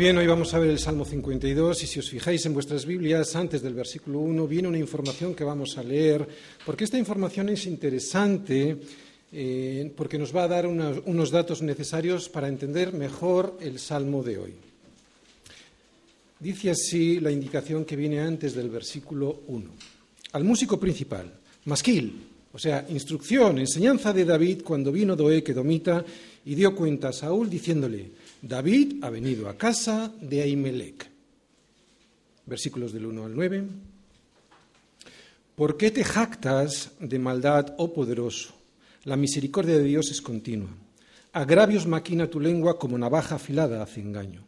Bien, hoy vamos a ver el Salmo 52 y si os fijáis en vuestras Biblias, antes del versículo 1 viene una información que vamos a leer, porque esta información es interesante, eh, porque nos va a dar unos datos necesarios para entender mejor el Salmo de hoy. Dice así la indicación que viene antes del versículo 1. Al músico principal, masquil, o sea, instrucción, enseñanza de David cuando vino Doeg, Edomita, y dio cuenta a Saúl diciéndole, David ha venido a casa de Ahimelech. Versículos del 1 al 9. ¿Por qué te jactas de maldad, oh poderoso? La misericordia de Dios es continua. Agravios maquina tu lengua como navaja afilada hace engaño.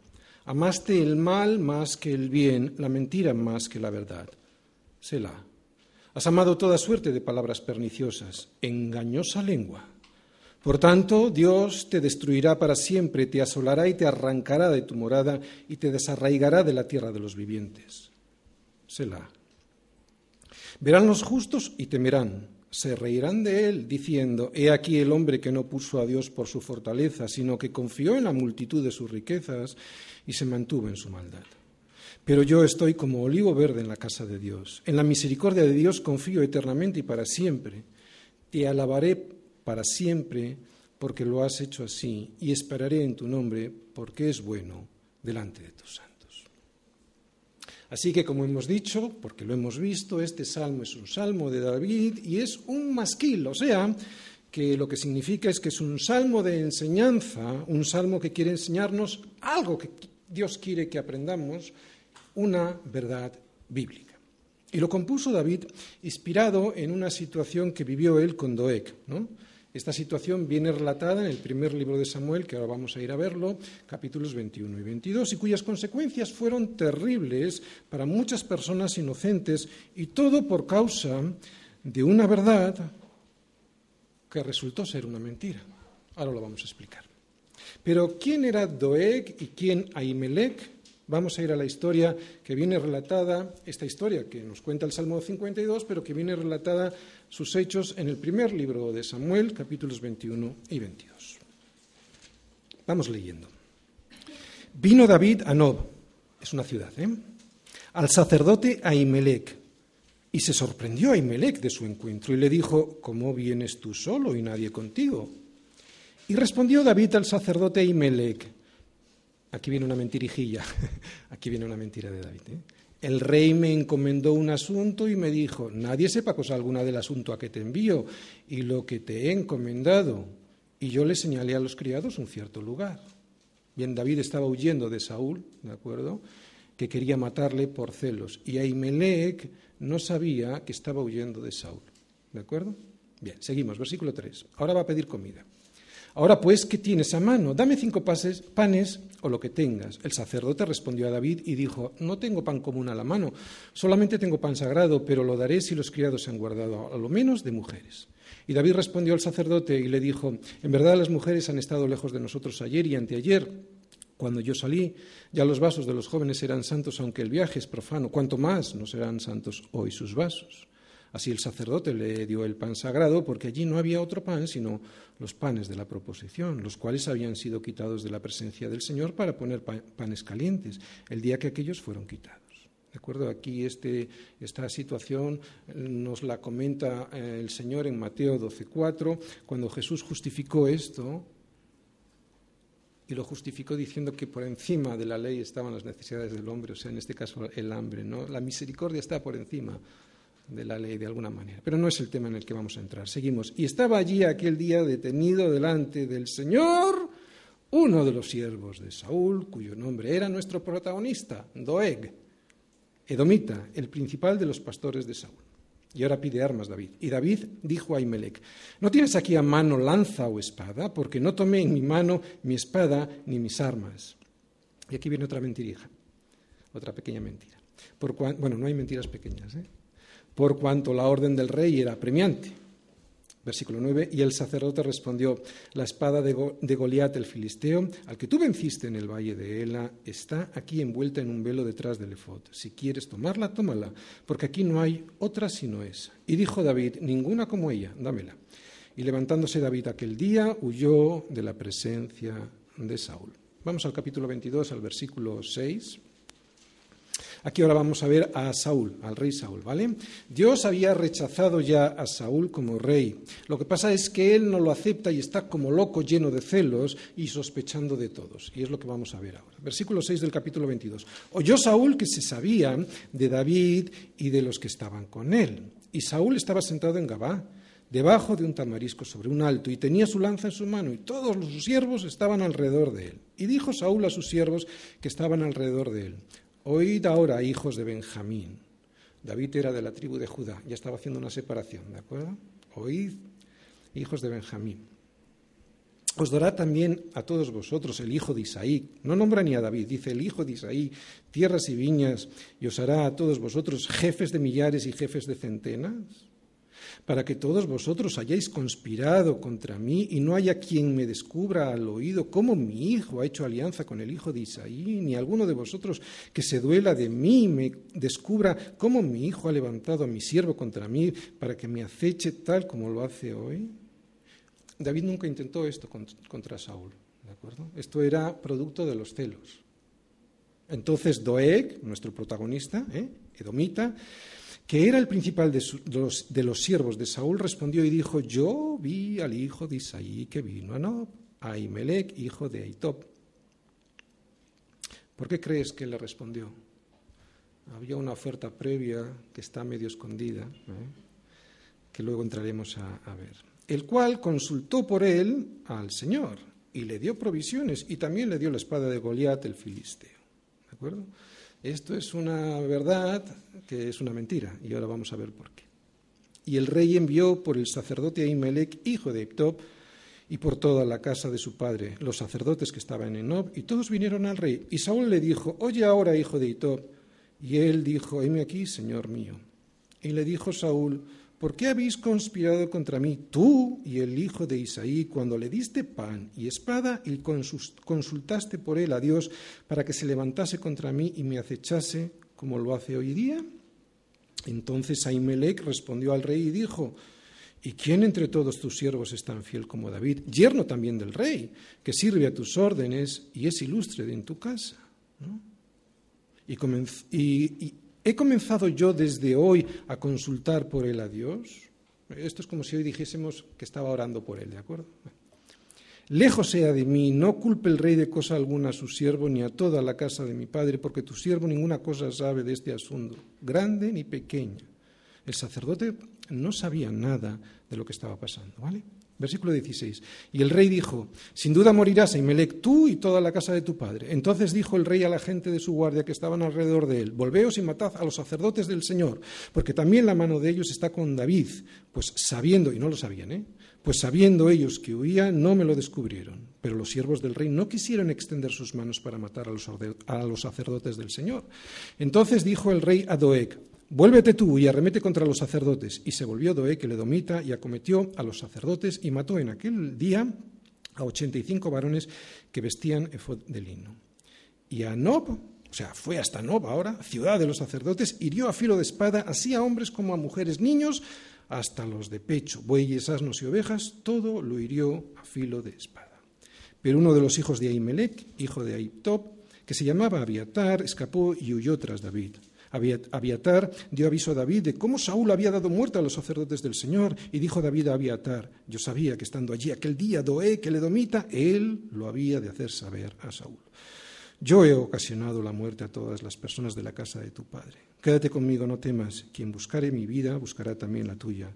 Amaste el mal más que el bien, la mentira más que la verdad. Selah. Has amado toda suerte de palabras perniciosas, engañosa lengua. Por tanto, Dios te destruirá para siempre, te asolará y te arrancará de tu morada y te desarraigará de la tierra de los vivientes. Selah. Verán los justos y temerán, se reirán de él, diciendo, He aquí el hombre que no puso a Dios por su fortaleza, sino que confió en la multitud de sus riquezas y se mantuvo en su maldad. Pero yo estoy como olivo verde en la casa de Dios. En la misericordia de Dios confío eternamente y para siempre. Te alabaré para siempre porque lo has hecho así y esperaré en tu nombre porque es bueno delante de tus santos. Así que, como hemos dicho, porque lo hemos visto, este salmo es un salmo de David y es un masquil, o sea, que lo que significa es que es un salmo de enseñanza, un salmo que quiere enseñarnos algo que Dios quiere que aprendamos, una verdad bíblica. Y lo compuso David inspirado en una situación que vivió él con Doeg. ¿no? Esta situación viene relatada en el primer libro de Samuel, que ahora vamos a ir a verlo, capítulos 21 y 22, y cuyas consecuencias fueron terribles para muchas personas inocentes, y todo por causa de una verdad que resultó ser una mentira. Ahora lo vamos a explicar. Pero ¿quién era Doeg y quién Ahimelech? Vamos a ir a la historia que viene relatada, esta historia que nos cuenta el Salmo 52, pero que viene relatada sus hechos en el primer libro de Samuel, capítulos 21 y 22. Vamos leyendo. Vino David a Nob, es una ciudad, ¿eh? al sacerdote Ahimelech, y se sorprendió Ahimelech de su encuentro y le dijo, ¿cómo vienes tú solo y nadie contigo? Y respondió David al sacerdote Ahimelech, Aquí viene una mentirijilla, aquí viene una mentira de David. ¿eh? El rey me encomendó un asunto y me dijo, nadie sepa cosa alguna del asunto a que te envío y lo que te he encomendado. Y yo le señalé a los criados un cierto lugar. Bien, David estaba huyendo de Saúl, ¿de acuerdo? Que quería matarle por celos. Y Ahimelech no sabía que estaba huyendo de Saúl, ¿de acuerdo? Bien, seguimos, versículo 3. Ahora va a pedir comida. Ahora pues, ¿qué tienes a mano? Dame cinco panes o lo que tengas. El sacerdote respondió a David y dijo, no tengo pan común a la mano, solamente tengo pan sagrado, pero lo daré si los criados se han guardado, a lo menos de mujeres. Y David respondió al sacerdote y le dijo, en verdad las mujeres han estado lejos de nosotros ayer y anteayer. Cuando yo salí, ya los vasos de los jóvenes eran santos, aunque el viaje es profano. Cuanto más no serán santos hoy sus vasos. Así el sacerdote le dio el pan sagrado porque allí no había otro pan sino los panes de la proposición, los cuales habían sido quitados de la presencia del Señor para poner panes calientes el día que aquellos fueron quitados. ¿De acuerdo? Aquí este, esta situación nos la comenta eh, el Señor en Mateo 12.4, cuando Jesús justificó esto, y lo justificó diciendo que por encima de la ley estaban las necesidades del hombre, o sea, en este caso el hambre, ¿no? La misericordia está por encima de la ley de alguna manera. Pero no es el tema en el que vamos a entrar. Seguimos. Y estaba allí aquel día detenido delante del Señor uno de los siervos de Saúl, cuyo nombre era nuestro protagonista, Doeg, Edomita, el principal de los pastores de Saúl. Y ahora pide armas David. Y David dijo a Imelec, ¿no tienes aquí a mano lanza o espada? Porque no tomé en mi mano mi espada ni mis armas. Y aquí viene otra mentirija, otra pequeña mentira. Por bueno, no hay mentiras pequeñas, ¿eh? Por cuanto la orden del rey era premiante. Versículo 9, y el sacerdote respondió, la espada de, Goliat el filisteo, al que tú venciste en el valle de Ela, está aquí envuelta en un velo detrás del efod. Si quieres tomarla, tómala, porque aquí no hay otra sino esa. Y dijo David, ninguna como ella, dámela. Y levantándose David aquel día, huyó de la presencia de Saúl. Vamos al capítulo 22, al versículo 6. Aquí ahora vamos a ver a Saúl, al rey Saúl, ¿vale? Dios había rechazado ya a Saúl como rey. Lo que pasa es que él no lo acepta y está como loco, lleno de celos y sospechando de todos. Y es lo que vamos a ver ahora. Versículo 6 del capítulo 22. Oyó Saúl que se sabía de David y de los que estaban con él. Y Saúl estaba sentado en Gabá debajo de un tamarisco sobre un alto, y tenía su lanza en su mano, y todos sus siervos estaban alrededor de él. Y dijo Saúl a sus siervos que estaban alrededor de él, Oíd ahora, hijos de Benjamín. David era de la tribu de Judá, ya estaba haciendo una separación, ¿de acuerdo? Oíd, hijos de Benjamín. Os dará también a todos vosotros el hijo de Isaí. No nombra ni a David, dice el hijo de Isaí, tierras y viñas, y os hará a todos vosotros jefes de millares y jefes de centenas para que todos vosotros hayáis conspirado contra mí y no haya quien me descubra al oído cómo mi hijo ha hecho alianza con el hijo de Isaí, ni alguno de vosotros que se duela de mí me descubra cómo mi hijo ha levantado a mi siervo contra mí para que me aceche tal como lo hace hoy. David nunca intentó esto contra Saúl, ¿de acuerdo? Esto era producto de los celos. Entonces Doeg, nuestro protagonista, ¿eh? Edomita, que era el principal de, los, siervos de Saúl, respondió y dijo, yo vi al hijo de Isaí que vino a Nob, a Ahimelech, hijo de Aitop. ¿Por qué crees que le respondió? Había una oferta previa que está medio escondida, que luego entraremos a, a ver. El cual consultó por él al Señor y le dio provisiones y también le dio la espada de Goliat el filisteo. ¿De acuerdo? Esto es una verdad que es una mentira, y ahora vamos a ver por qué. Y el rey envió por el sacerdote Ahimelech, hijo de Iptop, y por toda la casa de su padre, los sacerdotes que estaban en Nob, y todos vinieron al rey. Y Saúl le dijo, oye ahora, hijo de Itob. Y él dijo, heme aquí, señor mío. Y le dijo Saúl, ¿Por qué habéis conspirado contra mí, tú y el hijo de Isaí, cuando le diste pan y espada y consultaste por él a Dios para que se levantase contra mí y me acechase como lo hace hoy día? Entonces Ahimelech respondió al rey y dijo, ¿Y quién entre todos tus siervos es tan fiel como David, yerno también del rey, que sirve a tus órdenes y es ilustre en tu casa? Y, y, ¿He comenzado yo desde hoy a consultar por él a Dios? Esto es como si hoy dijésemos que estaba orando por él, ¿de acuerdo? Lejos sea de mí, no culpe el rey de cosa alguna a su siervo ni a toda la casa de mi padre, porque tu siervo ninguna cosa sabe de este asunto, grande ni pequeña. El sacerdote no sabía nada de lo que estaba pasando, ¿vale? Versículo 16. Y el rey dijo, sin duda morirás, Imelec, tú y toda la casa de tu padre. Entonces dijo el rey a la gente de su guardia que estaban alrededor de él, volveos y matad a los sacerdotes del Señor, porque también la mano de ellos está con David, pues sabiendo, y no lo sabían, ¿eh? pues sabiendo ellos que huía, no me lo descubrieron. Pero los siervos del rey no quisieron extender sus manos para matar a los, a los sacerdotes del Señor. Entonces dijo el rey a Doeg, Vuélvete tú y arremete contra los sacerdotes. Y se volvió Doeg, el edomita, y acometió a los sacerdotes y mató en aquel día a ochenta y cinco varones que vestían efod de lino. Y a Nob, o sea, fue hasta Nob ahora, ciudad de los sacerdotes, hirió a filo de espada así a hombres como a mujeres, niños, hasta los de pecho, bueyes, asnos y ovejas, todo lo hirió a filo de espada. Pero uno de los hijos de Ahimelech, hijo de Aitop, que se llamaba Abiatar, escapó y huyó tras David. Abiatar dio aviso a David de cómo Saúl había dado muerte a los sacerdotes del Señor, y dijo David a Abiatar, yo sabía que estando allí aquel día Doé, que le domita, él lo había de hacer saber a Saúl. Yo he ocasionado la muerte a todas las personas de la casa de tu padre. Quédate conmigo, no temas. Quien buscare mi vida, buscará también la tuya,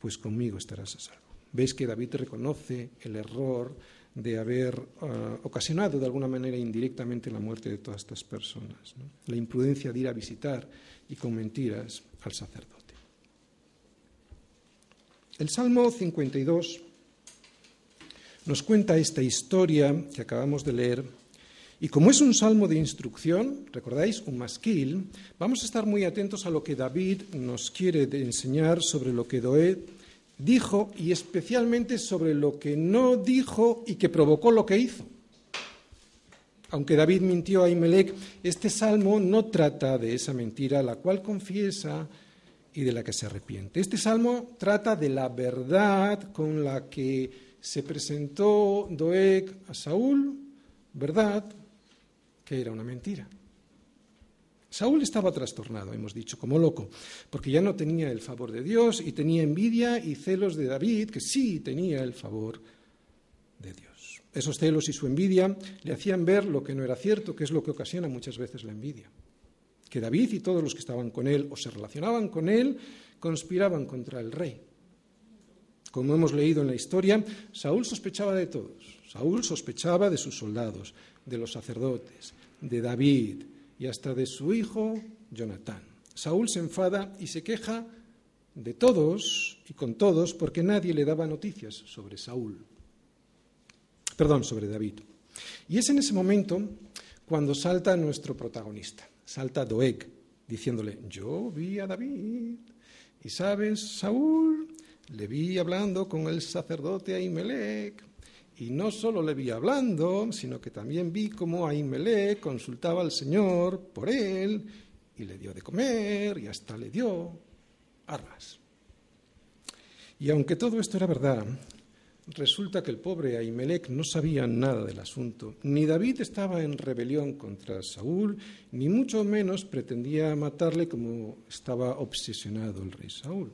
pues conmigo estarás a salvo. Ves que David reconoce el error de haber ah, ocasionado de alguna manera indirectamente la muerte de todas estas personas. La imprudencia de ir a visitar y con mentiras al sacerdote. El Salmo 52 nos cuenta esta historia que acabamos de leer y como es un salmo de instrucción, recordáis, un masquil, vamos a estar muy atentos a lo que David nos quiere enseñar sobre lo que Doed dijo y especialmente sobre lo que no dijo y que provocó lo que hizo. Aunque David mintió a Imelec, este salmo no trata de esa mentira, la cual confiesa y de la que se arrepiente. Este salmo trata de la verdad con la que se presentó Doeg a Saúl, verdad que era una mentira. Saúl estaba trastornado, hemos dicho, como loco, porque ya no tenía el favor de Dios y tenía envidia y celos de David, que sí tenía el favor de Dios. Esos celos y su envidia le hacían ver lo que no era cierto, que es lo que ocasiona muchas veces la envidia. Que David y todos los que estaban con él o se relacionaban con él conspiraban contra el rey. Como hemos leído en la historia, Saúl sospechaba de todos. Saúl sospechaba de sus soldados, de los sacerdotes, de David, y hasta de su hijo Jonatán. Saúl se enfada y se queja de todos y con todos porque nadie le daba noticias sobre Saúl. Perdón, sobre David. Y es en ese momento cuando salta nuestro protagonista, salta Doeg, diciéndole, yo vi a David. Y sabes, Saúl, le vi hablando con el sacerdote Ahimelech. Y no solo le vi hablando, sino que también vi cómo Ahimelech consultaba al Señor por él y le dio de comer y hasta le dio armas. Y aunque todo esto era verdad, resulta que el pobre Ahimelech no sabía nada del asunto. Ni David estaba en rebelión contra Saúl, ni mucho menos pretendía matarle como estaba obsesionado el rey Saúl.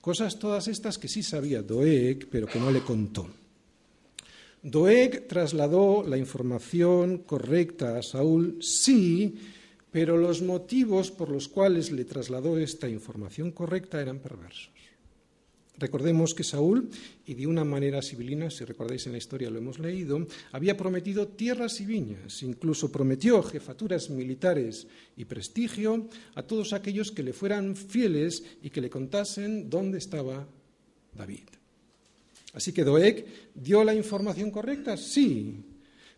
Cosas todas estas que sí sabía Doeg, pero que no le contó. Doeg trasladó la información correcta a Saúl, sí, pero los motivos por los cuales le trasladó esta información correcta eran perversos. Recordemos que Saúl, y de una manera civilina, si recordáis en la historia lo hemos leído, había prometido tierras y viñas, incluso prometió jefaturas militares y prestigio a todos aquellos que le fueran fieles y que le contasen dónde estaba David. Así que Doeg dio la información correcta, sí,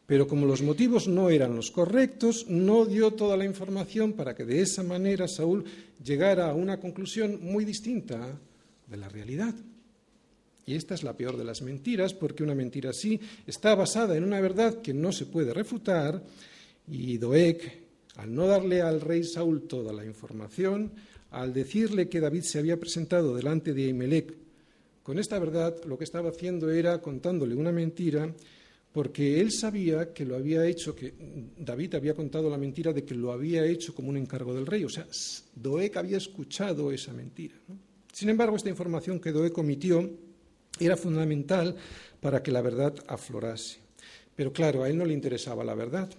pero como los motivos no eran los correctos, no dio toda la información para que de esa manera Saúl llegara a una conclusión muy distinta de la realidad. Y esta es la peor de las mentiras, porque una mentira así está basada en una verdad que no se puede refutar, y Doeg, al no darle al rey Saúl toda la información, al decirle que David se había presentado delante de Ahimelech con esta verdad lo que estaba haciendo era contándole una mentira porque él sabía que lo había hecho, que David había contado la mentira de que lo había hecho como un encargo del rey. O sea, Doeg había escuchado esa mentira. Sin embargo, esta información que Doeg omitió era fundamental para que la verdad aflorase. Pero claro, a él no le interesaba la verdad.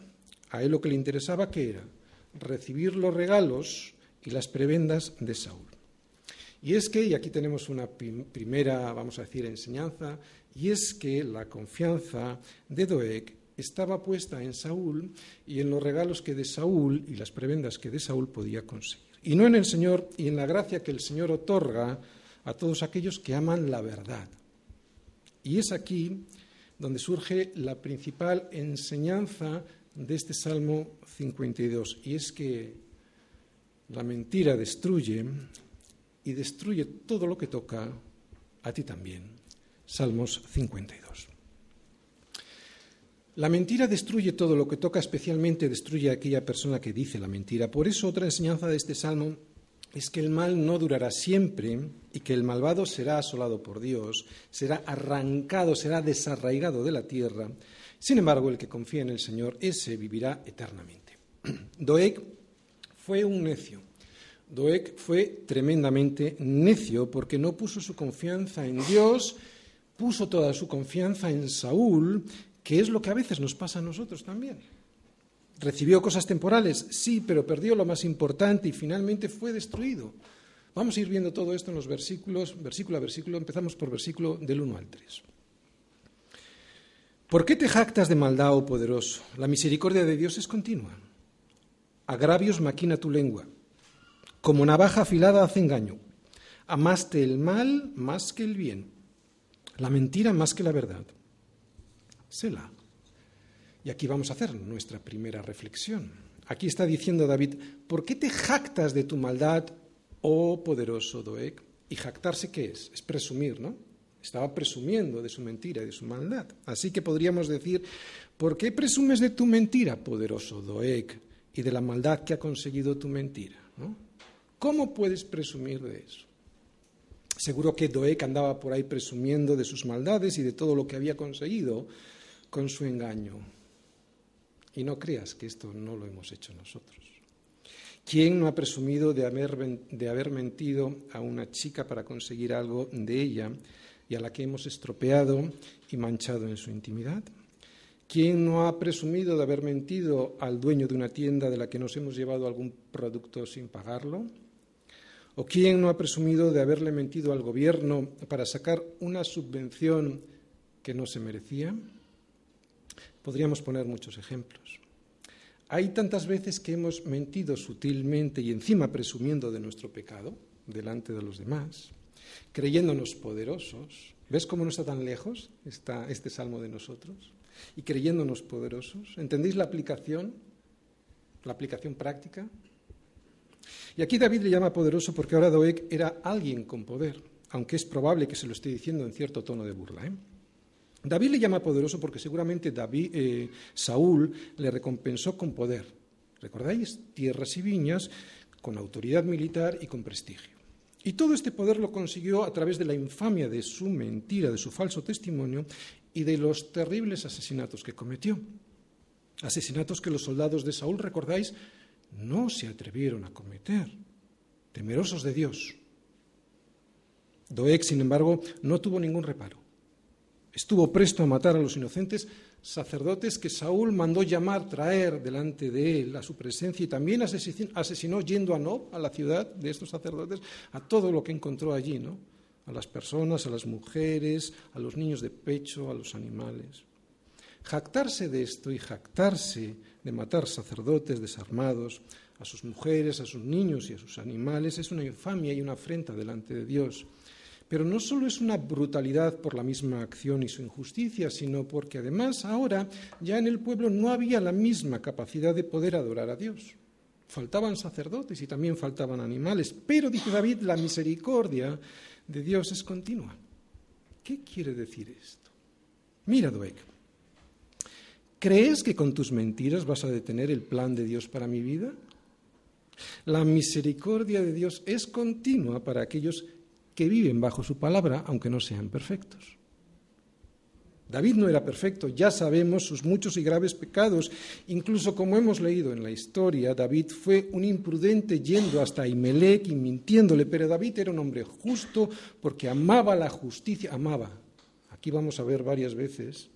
A él lo que le interesaba, ¿qué era? Recibir los regalos y las prebendas de Saúl. Y es que, y aquí tenemos una primera, vamos a decir, enseñanza, y es que la confianza de Doeg estaba puesta en Saúl y en los regalos que de Saúl y las prebendas que de Saúl podía conseguir. Y no en el Señor y en la gracia que el Señor otorga a todos aquellos que aman la verdad. Y es aquí donde surge la principal enseñanza de este Salmo 52, y es que la mentira destruye, y destruye todo lo que toca, a ti también. Salmos 52. La mentira destruye todo lo que toca, especialmente destruye a aquella persona que dice la mentira. Por eso otra enseñanza de este salmo es que el mal no durará siempre y que el malvado será asolado por Dios, será arrancado, será desarraigado de la tierra. Sin embargo, el que confía en el Señor, ese vivirá eternamente. Doeg fue un necio, Doeg fue tremendamente necio porque no puso su confianza en Dios, puso toda su confianza en Saúl, que es lo que a veces nos pasa a nosotros también. Recibió cosas temporales, sí, pero perdió lo más importante y finalmente fue destruido. Vamos a ir viendo todo esto en los versículos, versículo a versículo, empezamos por versículo del 1 al 3. ¿Por qué te jactas de maldad, oh poderoso? La misericordia de Dios es continua. Agravios maquina tu lengua. Como navaja afilada hace engaño. Amaste el mal más que el bien, la mentira más que la verdad. Sela. Y aquí vamos a hacer nuestra primera reflexión. Aquí está diciendo David, ¿por qué te jactas de tu maldad, oh poderoso Doeg? ¿Y jactarse qué es? Es presumir, ¿no? Estaba presumiendo de su mentira y de su maldad. Así que podríamos decir, ¿por qué presumes de tu mentira, poderoso Doeg, y de la maldad que ha conseguido tu mentira? ¿no? ¿Cómo puedes presumir de eso? Seguro que Doeg andaba por ahí presumiendo de sus maldades y de todo lo que había conseguido con su engaño. Y no creas que esto no lo hemos hecho nosotros. ¿Quién no ha presumido de haber, de haber mentido a una chica para conseguir algo de ella y a la que hemos estropeado y manchado en su intimidad? ¿Quién no ha presumido de haber mentido al dueño de una tienda de la que nos hemos llevado algún producto sin pagarlo? ¿O quién no ha presumido de haberle mentido al gobierno para sacar una subvención que no se merecía? Podríamos poner muchos ejemplos. Hay tantas veces que hemos mentido sutilmente y encima presumiendo de nuestro pecado delante de los demás, creyéndonos poderosos. ¿Ves cómo no está tan lejos está este salmo de nosotros? Y creyéndonos poderosos. ¿Entendéis la aplicación? La aplicación práctica. Y aquí David le llama poderoso porque ahora Doeg era alguien con poder, aunque es probable que se lo esté diciendo en cierto tono de burla. ¿eh? David le llama poderoso porque seguramente David, eh, Saúl le recompensó con poder. ¿Recordáis? Tierras y viñas, con autoridad militar y con prestigio. Y todo este poder lo consiguió a través de la infamia de su mentira, de su falso testimonio y de los terribles asesinatos que cometió. Asesinatos que los soldados de Saúl, recordáis, no se atrevieron a cometer, temerosos de Dios. Doeg, sin embargo, no tuvo ningún reparo. Estuvo presto a matar a los inocentes sacerdotes que Saúl mandó llamar, traer delante de él a su presencia y también asesinó, yendo a Nob, a la ciudad de estos sacerdotes, a todo lo que encontró allí, ¿no? A las personas, a las mujeres, a los niños de pecho, a los animales. Jactarse de esto y jactarse de matar sacerdotes desarmados, a sus mujeres, a sus niños y a sus animales, es una infamia y una afrenta delante de Dios. Pero no solo es una brutalidad por la misma acción y su injusticia, sino porque además ahora ya en el pueblo no había la misma capacidad de poder adorar a Dios. Faltaban sacerdotes y también faltaban animales, pero dice David, la misericordia de Dios es continua. ¿Qué quiere decir esto? Mira, Doeg, ¿crees que con tus mentiras vas a detener el plan de Dios para mi vida? La misericordia de Dios es continua para aquellos que viven bajo su palabra, aunque no sean perfectos. David no era perfecto, ya sabemos sus muchos y graves pecados. Incluso como hemos leído en la historia, David fue un imprudente yendo hasta Imelec y mintiéndole, pero David era un hombre justo porque amaba la justicia, amaba. Aquí vamos a ver varias veces.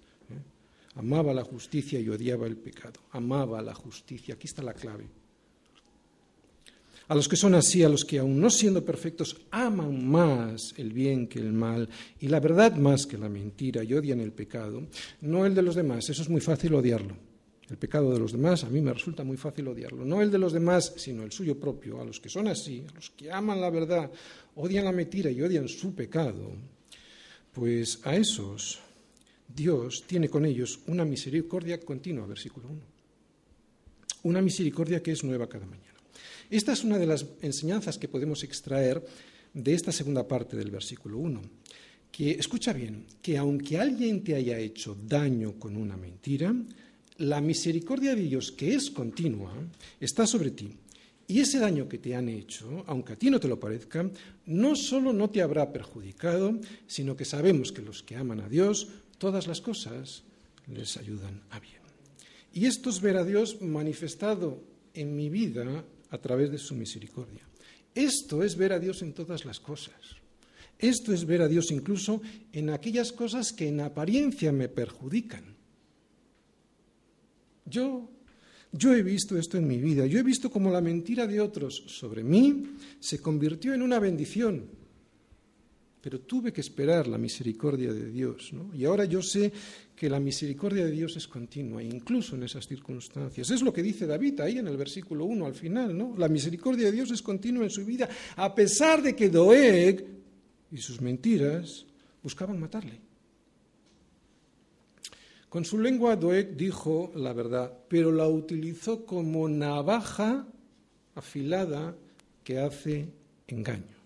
Amaba la justicia y odiaba el pecado, amaba la justicia, aquí está la clave. A los que son así, a los que aun no siendo perfectos aman más el bien que el mal y la verdad más que la mentira y odian el pecado, no el de los demás, eso es muy fácil odiarlo. El pecado de los demás a mí me resulta muy fácil odiarlo. No el de los demás, sino el suyo propio. A los que son así, a los que aman la verdad, odian la mentira y odian su pecado, pues a esos Dios tiene con ellos una misericordia continua, versículo 1. Una misericordia que es nueva cada mañana. Esta es una de las enseñanzas que podemos extraer de esta segunda parte del versículo 1. Que, escucha bien, que aunque alguien te haya hecho daño con una mentira, la misericordia de Dios, que es continua, está sobre ti. Y ese daño que te han hecho, aunque a ti no te lo parezca, no solo no te habrá perjudicado, sino que sabemos que los que aman a Dios, todas las cosas les ayudan a bien. Y esto es ver a Dios manifestado en mi vida a través de su misericordia. Esto es ver a Dios en todas las cosas. Esto es ver a Dios incluso en aquellas cosas que en apariencia me perjudican. Yo, yo he visto esto en mi vida. Yo he visto cómo la mentira de otros sobre mí se convirtió en una bendición. Pero tuve que esperar la misericordia de Dios. Y ahora yo sé que la misericordia de Dios es continua, incluso en esas circunstancias. Es lo que dice David ahí en el versículo 1 al final, ¿no? La misericordia de Dios es continua en su vida, a pesar de que Doeg y sus mentiras buscaban matarle. Con su lengua Doeg dijo la verdad, pero la utilizó como navaja afilada que hace engaño.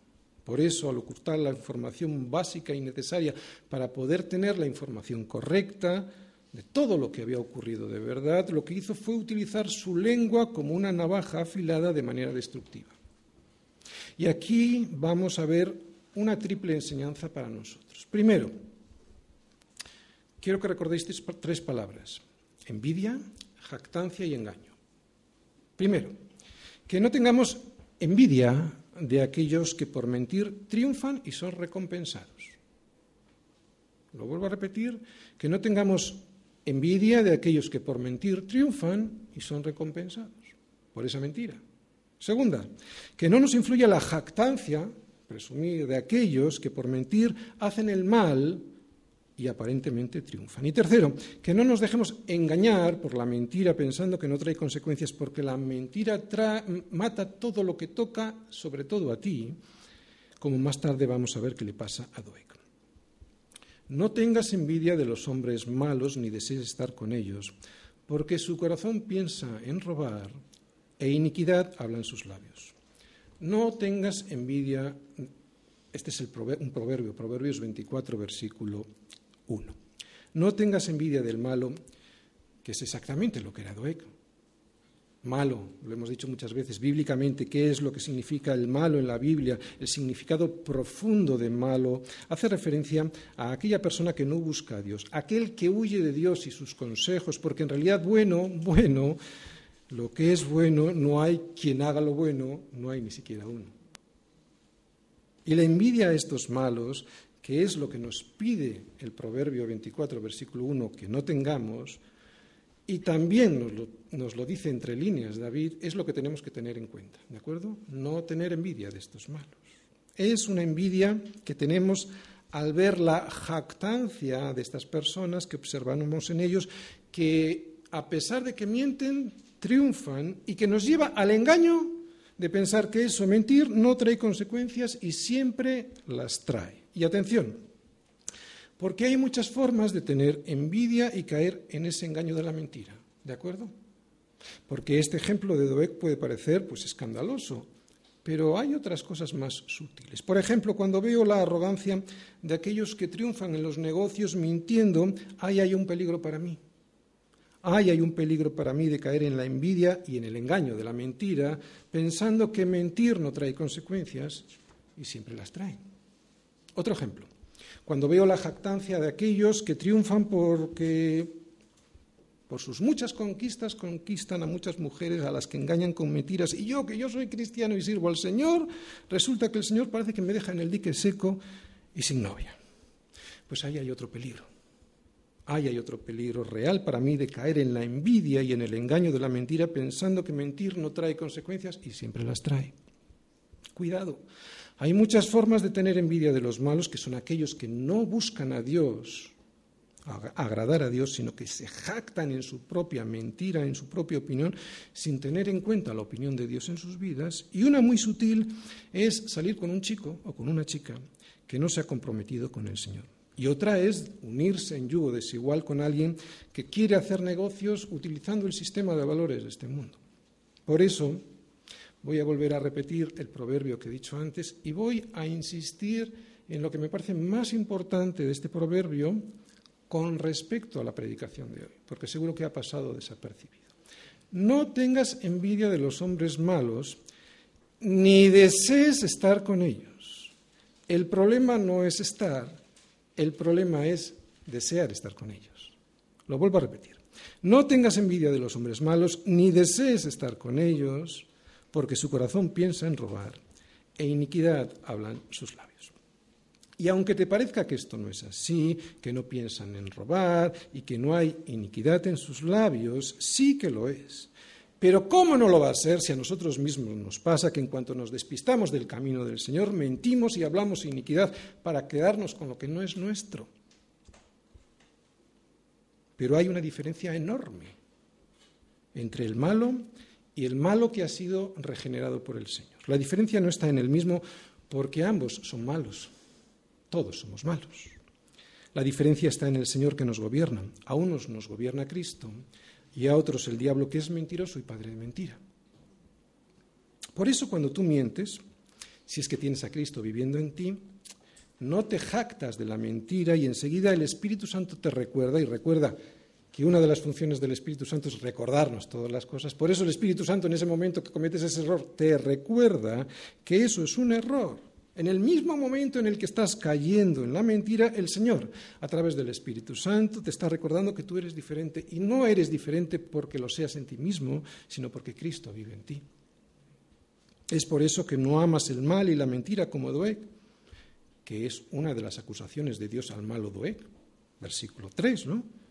Por eso, al ocultar la información básica y necesaria para poder tener la información correcta de todo lo que había ocurrido de verdad, lo que hizo fue utilizar su lengua como una navaja afilada de manera destructiva. Y aquí vamos a ver una triple enseñanza para nosotros. Primero, quiero que recordéis tres palabras. Envidia, jactancia y engaño. Primero, que no tengamos envidia de aquellos que por mentir triunfan y son recompensados. Lo vuelvo a repetir, que no tengamos envidia de aquellos que por mentir triunfan y son recompensados por esa mentira. Segunda, que no nos influya la jactancia, presumir de aquellos que por mentir hacen el mal y aparentemente triunfan. Y tercero, que no nos dejemos engañar por la mentira pensando que no trae consecuencias, porque la mentira mata todo lo que toca, sobre todo a ti, como más tarde vamos a ver qué le pasa a Doeg. No tengas envidia de los hombres malos ni desees estar con ellos, porque su corazón piensa en robar e iniquidad habla en sus labios. No tengas envidia, este es un proverbio, Proverbios 24, versículo 1. No tengas envidia del malo, que es exactamente lo que era Doeg malo, lo hemos dicho muchas veces, bíblicamente, qué es lo que significa el malo en la Biblia, el significado profundo de malo, hace referencia a aquella persona que no busca a Dios, aquel que huye de Dios y sus consejos, porque en realidad bueno, bueno, lo que es bueno, no hay quien haga lo bueno, no hay ni siquiera uno. Y la envidia a estos malos, que es lo que nos pide el Proverbio 24, versículo 1, que no tengamos, y también nos lo, dice entre líneas David, es lo que tenemos que tener en cuenta, ¿de acuerdo? No tener envidia de estos malos. Es una envidia que tenemos al ver la jactancia de estas personas que observamos en ellos, que a pesar de que mienten, triunfan y que nos lleva al engaño de pensar que eso, mentir, no trae consecuencias y siempre las trae. Y atención, porque hay muchas formas de tener envidia y caer en ese engaño de la mentira. ¿De acuerdo? Porque este ejemplo de Doeg puede parecer pues escandaloso, pero hay otras cosas más sutiles. Por ejemplo, cuando veo la arrogancia de aquellos que triunfan en los negocios mintiendo, ahí hay un peligro para mí. Ahí hay un peligro para mí de caer en la envidia y en el engaño de la mentira, pensando que mentir no trae consecuencias y siempre las trae. Otro ejemplo cuando veo la jactancia de aquellos que triunfan porque por sus muchas conquistas conquistan a muchas mujeres a las que engañan con mentiras. Y yo, que yo soy cristiano y sirvo al Señor, resulta que el Señor parece que me deja en el dique seco y sin novia. Pues ahí hay otro peligro. Ahí hay otro peligro real para mí de caer en la envidia y en el engaño de la mentira pensando que mentir no trae consecuencias y siempre las trae. Cuidado, hay muchas formas de tener envidia de los malos, que son aquellos que no buscan a Dios, agradar a Dios, sino que se jactan en su propia mentira, en su propia opinión, sin tener en cuenta la opinión de Dios en sus vidas. Y una muy sutil es salir con un chico o con una chica que no se ha comprometido con el Señor. Y otra es unirse en yugo desigual con alguien que quiere hacer negocios utilizando el sistema de valores de este mundo. Por eso, voy a volver a repetir el proverbio que he dicho antes y voy a insistir en lo que me parece más importante de este proverbio con respecto a la predicación de hoy, porque seguro que ha pasado desapercibido. No tengas envidia de los hombres malos, ni desees estar con ellos. El problema no es estar, el problema es desear estar con ellos. Lo vuelvo a repetir. No tengas envidia de los hombres malos, ni desees estar con ellos, porque su corazón piensa en robar, e iniquidad hablan sus labios. Y aunque te parezca que esto no es así, que no piensan en robar y que no hay iniquidad en sus labios, sí que lo es. Pero ¿cómo no lo va a ser si a nosotros mismos nos pasa que en cuanto nos despistamos del camino del Señor, mentimos y hablamos iniquidad para quedarnos con lo que no es nuestro? Pero hay una diferencia enorme entre el malo y el malo que ha sido regenerado por el Señor. La diferencia no está en el mismo porque ambos son malos. Todos somos malos. La diferencia está en el Señor que nos gobierna. A unos nos gobierna Cristo y a otros el diablo que es mentiroso y padre de mentira. Por eso cuando tú mientes, si es que tienes a Cristo viviendo en ti, no te jactas de la mentira y enseguida el Espíritu Santo te recuerda y recuerda que una de las funciones del Espíritu Santo es recordarnos todas las cosas. Por eso el Espíritu Santo en ese momento que cometes ese error te recuerda que eso es un error En el mismo momento en el que estás cayendo en la mentira, el Señor, a través del Espíritu Santo, te está recordando que tú eres diferente y no eres diferente porque lo seas en ti mismo, sino porque Cristo vive en ti. Es por eso que no amas el mal y la mentira como Doeg, que es una de las acusaciones de Dios al malo Doeg, versículo 3, ¿no?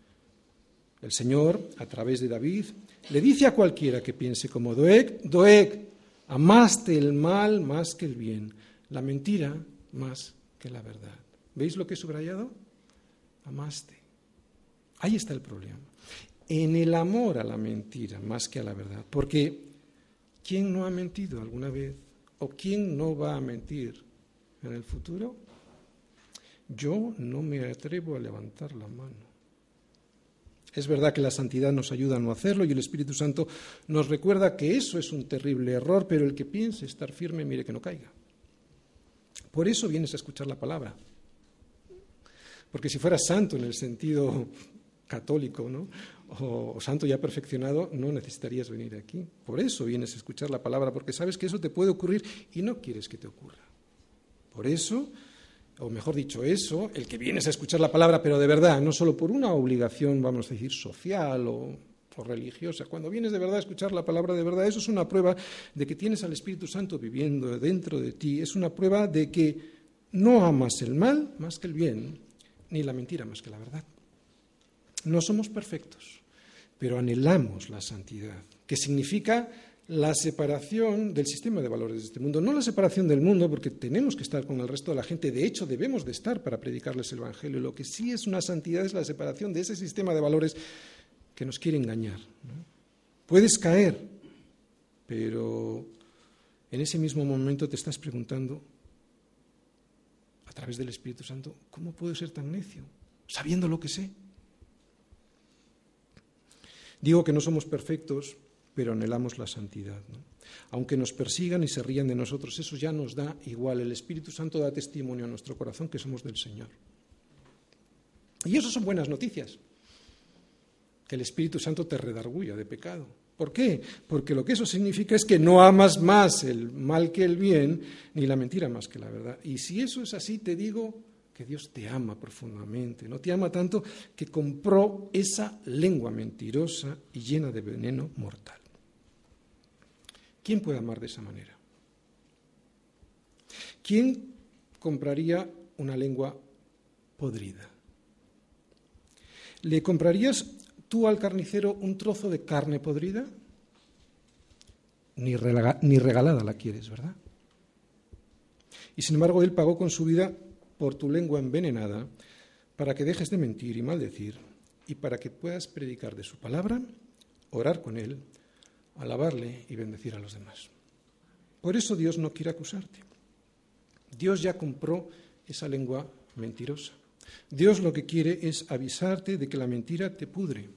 El Señor, a través de David, le dice a cualquiera que piense como Doeg, Doeg, amaste el mal más que el bien, la mentira más que la verdad. ¿Veis lo que he subrayado? Amaste. Ahí está el problema. En el amor a la mentira más que a la verdad. Porque ¿quién no ha mentido alguna vez? ¿O quién no va a mentir en el futuro? Yo no me atrevo a levantar la mano. Es verdad que la santidad nos ayuda a no hacerlo y el Espíritu Santo nos recuerda que eso es un terrible error, pero el que piense estar firme, mire que no caiga. Por eso vienes a escuchar la palabra. Porque si fueras santo en el sentido católico, ¿no? o, santo ya perfeccionado, no necesitarías venir aquí. Por eso vienes a escuchar la palabra, porque sabes que eso te puede ocurrir y no quieres que te ocurra. Por eso o mejor dicho, eso, el que vienes a escuchar la palabra, pero de verdad, no solo por una obligación, vamos a decir, social o, religiosa, cuando vienes de verdad a escuchar la palabra de verdad, eso es una prueba de que tienes al Espíritu Santo viviendo dentro de ti, es una prueba de que no amas el mal más que el bien, ni la mentira más que la verdad. No somos perfectos, pero anhelamos la santidad, que significa la separación del sistema de valores de este mundo, no la separación del mundo, porque tenemos que estar con el resto de la gente, de hecho debemos de estar para predicarles el Evangelio, lo que sí es una santidad es la separación de ese sistema de valores que nos quiere engañar. Puedes caer, pero en ese mismo momento te estás preguntando, a través del Espíritu Santo, ¿cómo puedo ser tan necio, sabiendo lo que sé? Digo que no somos perfectos pero anhelamos la santidad. Aunque nos persigan y se rían de nosotros, eso ya nos da igual. El Espíritu Santo da testimonio a nuestro corazón que somos del Señor. Y eso son buenas noticias. Que el Espíritu Santo te redarguya de pecado. ¿Por qué? Porque lo que eso significa es que no amas más el mal que el bien, ni la mentira más que la verdad. Y si eso es así, te digo que Dios te ama profundamente, no te ama tanto que compró esa lengua mentirosa y llena de veneno mortal. ¿Quién puede amar de esa manera? ¿Quién compraría una lengua podrida? ¿Le comprarías tú al carnicero un trozo de carne podrida? Ni, regalada la quieres, ¿verdad? Y sin embargo, él pagó con su vida por tu lengua envenenada para que dejes de mentir y maldecir y para que puedas predicar de su palabra, orar con él alabarle y bendecir a los demás. Por eso Dios no quiere acusarte. Dios ya compró esa lengua mentirosa. Dios lo que quiere es avisarte de que la mentira te pudre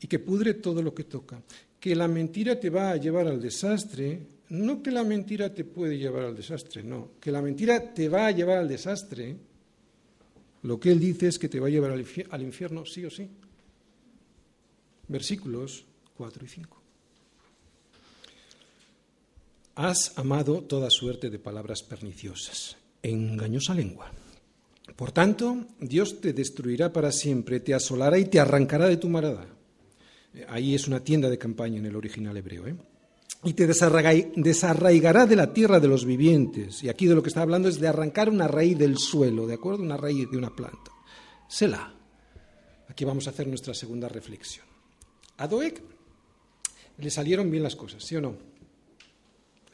y que pudre todo lo que toca, que la mentira te va a llevar al desastre, no que la mentira te puede llevar al desastre, no, que la mentira te va a llevar al desastre, lo que él dice es que te va a llevar al infierno sí o sí. Versículos 4 y 5. Has amado toda suerte de palabras perniciosas, engañosa lengua. Por tanto, Dios te destruirá para siempre, te asolará y te arrancará de tu morada. Eh, ahí es una tienda de campaña en el original hebreo. ¿eh? Y te desarraigará de la tierra de los vivientes. Y aquí de lo que está hablando es de arrancar una raíz del suelo, ¿de acuerdo? Una raíz de una planta. Selah. Aquí vamos a hacer nuestra segunda reflexión. A Doeg le salieron bien las cosas, ¿sí o no?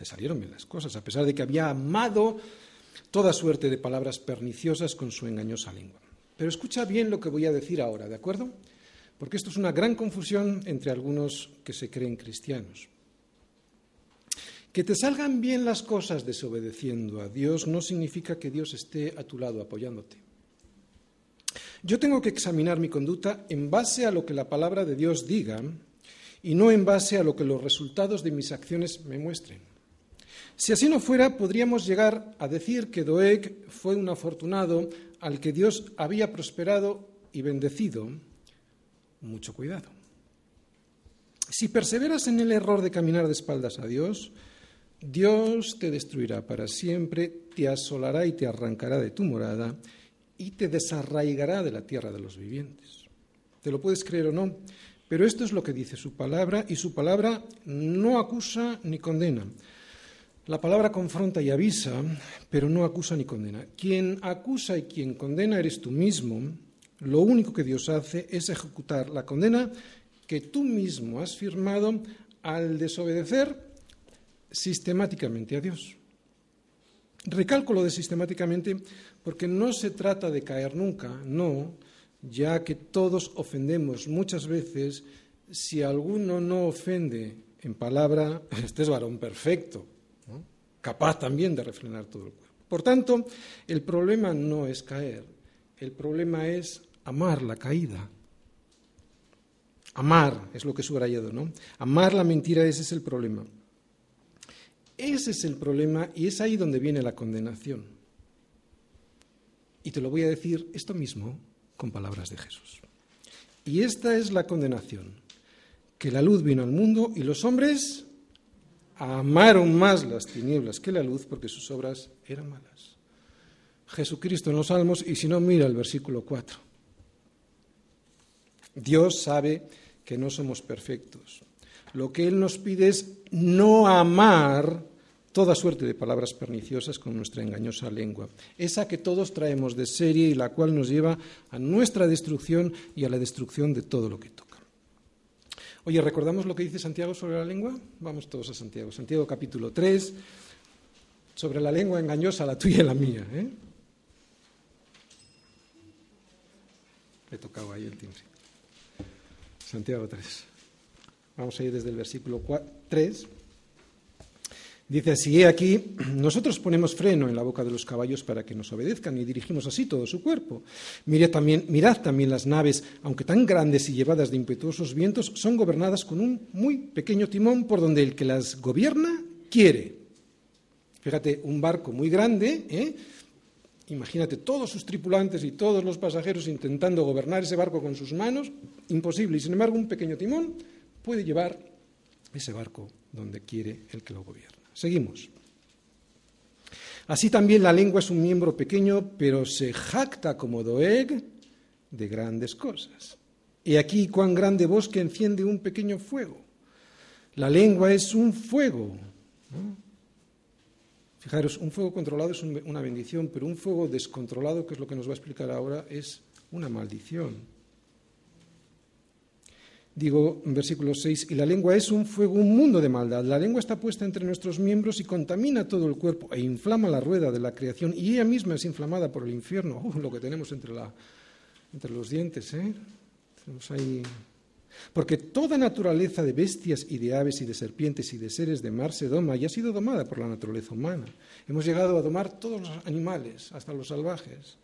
Le salieron bien las cosas, a pesar de que había amado toda suerte de palabras perniciosas con su engañosa lengua. Pero escucha bien lo que voy a decir ahora, ¿de acuerdo? Porque esto es una gran confusión entre algunos que se creen cristianos. Que te salgan bien las cosas desobedeciendo a Dios no significa que Dios esté a tu lado apoyándote. Yo tengo que examinar mi conducta en base a lo que la palabra de Dios diga y no en base a lo que los resultados de mis acciones me muestren. Si así no fuera, podríamos llegar a decir que Doeg fue un afortunado al que Dios había prosperado y bendecido. Mucho cuidado. Si perseveras en el error de caminar de espaldas a Dios, Dios te destruirá para siempre, te asolará y te arrancará de tu morada y te desarraigará de la tierra de los vivientes. ¿Te lo puedes creer o no? Pero esto es lo que dice su palabra y su palabra no acusa ni condena. La palabra confronta y avisa, pero no acusa ni condena. Quien acusa y quien condena eres tú mismo. Lo único que Dios hace es ejecutar la condena que tú mismo has firmado al desobedecer sistemáticamente a Dios. Recalco lo de sistemáticamente porque no se trata de caer nunca, no, ya que todos ofendemos muchas veces, si alguno no ofende en palabra, este es varón perfecto, capaz también de refrenar todo el cuerpo. Por tanto, el problema no es caer, el problema es amar la caída. Amar es lo que he subrayado, ¿no? Amar la mentira, ese es el problema. Ese es el problema y es ahí donde viene la condenación. Y te lo voy a decir esto mismo con palabras de Jesús. Y esta es la condenación, que la luz vino al mundo y los hombres amaron más las tinieblas que la luz porque sus obras eran malas. Jesucristo en los Salmos, y si no, mira el versículo 4. Dios sabe que no somos perfectos. Lo que Él nos pide es no amar toda suerte de palabras perniciosas con nuestra engañosa lengua, esa que todos traemos de serie y la cual nos lleva a nuestra destrucción y a la destrucción de todo lo que toca. Oye, ¿recordamos lo que dice Santiago sobre la lengua? Vamos todos a Santiago. Santiago capítulo 3, sobre la lengua engañosa, la tuya y la mía. ¿eh? He tocado ahí el timbre. Santiago 3. Vamos a ir desde el versículo 3 Dice así, aquí, nosotros ponemos freno en la boca de los caballos para que nos obedezcan y dirigimos así todo su cuerpo. Mirad también, mirad también las naves, aunque tan grandes y llevadas de impetuosos vientos, son gobernadas con un muy pequeño timón por donde el que las gobierna quiere. Fíjate, un barco muy grande, ¿eh? imagínate todos sus tripulantes y todos los pasajeros intentando gobernar ese barco con sus manos, imposible. Y sin embargo, un pequeño timón puede llevar ese barco donde quiere el que lo gobierna. Seguimos. Así también la lengua es un miembro pequeño, pero se jacta como Doeg de grandes cosas. Y aquí cuán grande bosque enciende un pequeño fuego. La lengua es un fuego. Fijaros, un fuego controlado es una bendición, pero un fuego descontrolado, que es lo que nos va a explicar ahora, es una maldición. Digo versículo 6, y la lengua es un fuego, un mundo de maldad. La lengua está puesta entre nuestros miembros y contamina todo el cuerpo e inflama la rueda de la creación y ella misma es inflamada por el infierno. Lo que tenemos entre, la, entre los dientes, ¿eh? ahí... Porque toda naturaleza de bestias y de aves y de serpientes y de seres de mar se doma y ha sido domada por la naturaleza humana. Hemos llegado a domar todos los animales, hasta los salvajes.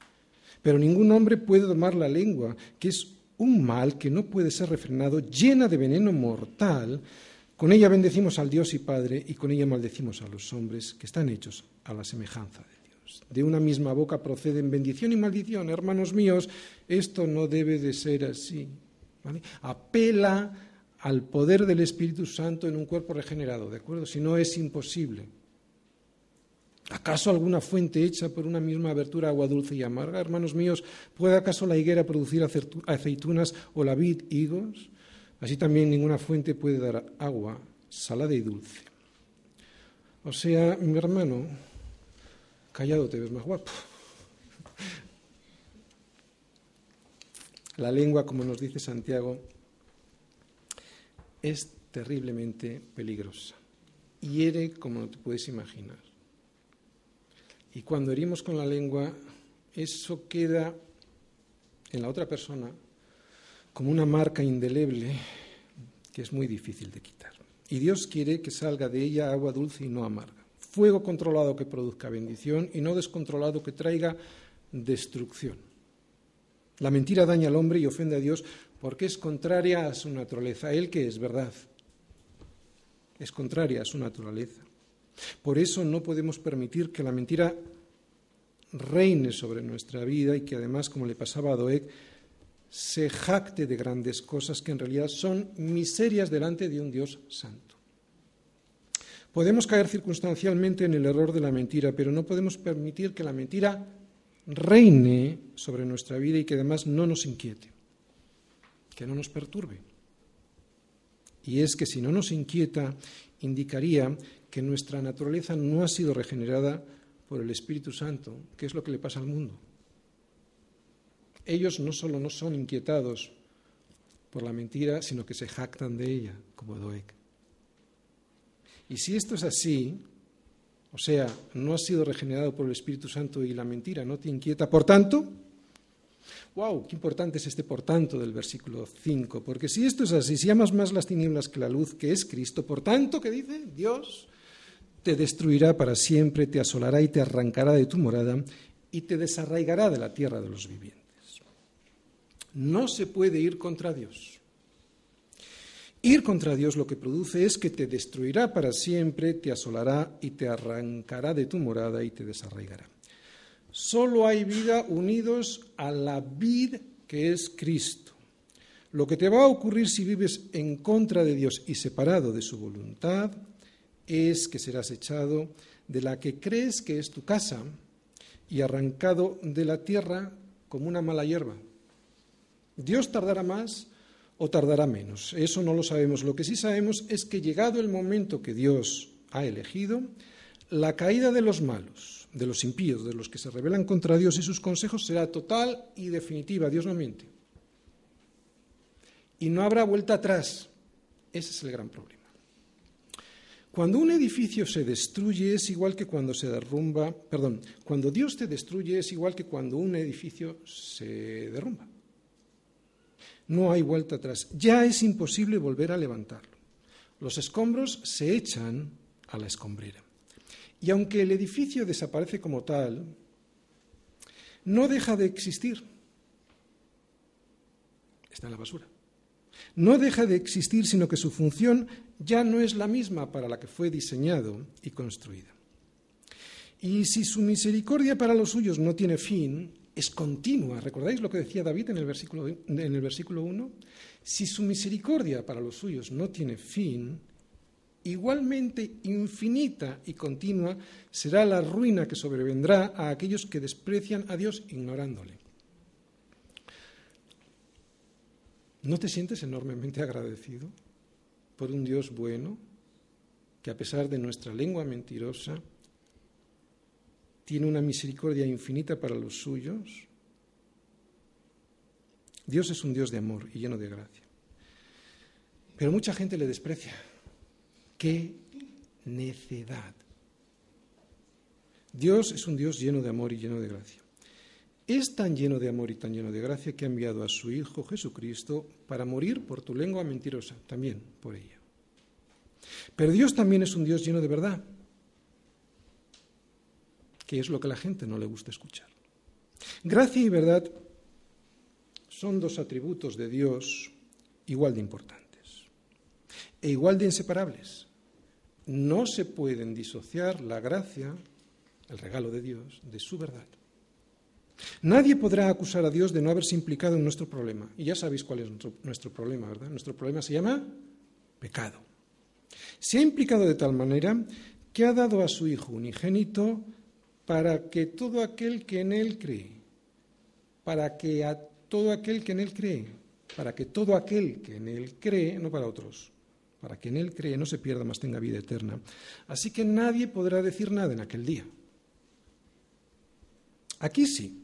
Pero ningún hombre puede domar la lengua, que es un mal que no puede ser refrenado, llena de veneno mortal. Con ella bendecimos al Dios y Padre y con ella maldecimos a los hombres que están hechos a la semejanza de Dios. De una misma boca proceden bendición y maldición. Hermanos míos, esto no debe de ser así. Apela al poder del Espíritu Santo en un cuerpo regenerado, ¿de acuerdo? Si no es imposible. ¿Acaso alguna fuente hecha por una misma abertura agua dulce y amarga? Hermanos míos, ¿puede acaso la higuera producir aceitunas o la vid higos? Así también ninguna fuente puede dar agua salada y dulce. O sea, mi hermano, callado te ves más guapo. La lengua, como nos dice Santiago, es terriblemente peligrosa. Hiere como no te puedes imaginar. Y cuando herimos con la lengua, eso queda en la otra persona como una marca indeleble que es muy difícil de quitar. Y Dios quiere que salga de ella agua dulce y no amarga. Fuego controlado que produzca bendición y no descontrolado que traiga destrucción. La mentira daña al hombre y ofende a Dios porque es contraria a su naturaleza. Él que es verdad. Es contraria a su naturaleza. Por eso no podemos permitir que la mentira reine sobre nuestra vida y que además, como le pasaba a Doeg, se jacte de grandes cosas que en realidad son miserias delante de un Dios santo. Podemos caer circunstancialmente en el error de la mentira, pero no podemos permitir que la mentira reine sobre nuestra vida y que además no nos inquiete, que no nos perturbe. Y es que si no nos inquieta, indicaría que nuestra naturaleza no ha sido regenerada por el Espíritu Santo, que es lo que le pasa al mundo. Ellos no solo no son inquietados por la mentira, sino que se jactan de ella, como Doeg. Y si esto es así, o sea, no has sido regenerado por el Espíritu Santo y la mentira no te inquieta, por tanto, wow, qué importante es este por tanto del versículo 5, porque si esto es así, si amas más las tinieblas que la luz, que es Cristo, por tanto, ¿qué dice? Dios te destruirá para siempre, te asolará y te arrancará de tu morada y te desarraigará de la tierra de los vivientes. No se puede ir contra Dios. Ir contra Dios lo que produce es que te destruirá para siempre, te asolará y te arrancará de tu morada y te desarraigará. Solo hay vida unidos a la vid que es Cristo. Lo que te va a ocurrir si vives en contra de Dios y separado de su voluntad es que serás echado de la que crees que es tu casa y arrancado de la tierra como una mala hierba. Dios tardará más o tardará menos. Eso no lo sabemos. Lo que sí sabemos es que llegado el momento que Dios ha elegido, la caída de los malos, de los impíos, de los que se rebelan contra Dios y sus consejos será total y definitiva. Dios no miente. Y no habrá vuelta atrás. Ese es el gran problema. Cuando un edificio se destruye es igual que cuando se derrumba, perdón, cuando Dios te destruye es igual que cuando un edificio se derrumba no hay vuelta atrás. Ya es imposible volver a levantarlo. Los escombros se echan a la escombrera. Y aunque el edificio desaparece como tal, no deja de existir. Está en la basura. No deja de existir, sino que su función ya no es la misma para la que fue diseñado y construido. Y si su misericordia para los suyos no tiene fin, es continua. ¿Recordáis lo que decía David en el, versículo, en el versículo 1? Si su misericordia para los suyos no tiene fin, igualmente infinita y continua será la ruina que sobrevendrá a aquellos que desprecian a Dios ignorándole. ¿No te sientes enormemente agradecido por un Dios bueno que a pesar de nuestra lengua mentirosa, tiene una misericordia infinita para los suyos. Dios es un Dios de amor y lleno de gracia. Pero mucha gente le desprecia. ¡Qué necedad! Dios es un Dios lleno de amor y lleno de gracia. Es tan lleno de amor y tan lleno de gracia que ha enviado a su Hijo Jesucristo para morir por tu lengua mentirosa, también por ella. Pero Dios también es un Dios lleno de verdad que es lo que a la gente no le gusta escuchar. Gracia y verdad son dos atributos de Dios igual de importantes e igual de inseparables. No se pueden disociar la gracia, el regalo de Dios, de su verdad. Nadie podrá acusar a Dios de no haberse implicado en nuestro problema. Y ya sabéis cuál es nuestro, problema, ¿verdad? Nuestro problema se llama pecado. Se ha implicado de tal manera que ha dado a su Hijo unigénito para que todo aquel que en Él cree, para que a todo aquel que en Él cree, para que todo aquel que en Él cree, no para otros, para que en Él cree no se pierda, más tenga vida eterna. Así que nadie podrá decir nada en aquel día. Aquí sí,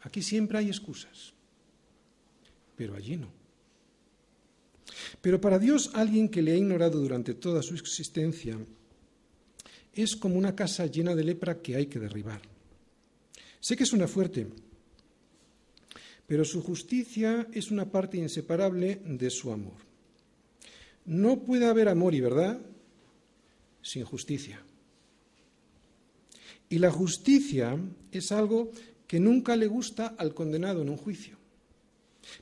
aquí siempre hay excusas, pero allí no. Pero para Dios, alguien que le ha ignorado durante toda su existencia, es como una casa llena de lepra que hay que derribar. Sé que suena fuerte, pero su justicia es una parte inseparable de su amor. No puede haber amor y verdad sin justicia. Y la justicia es algo que nunca le gusta al condenado en un juicio,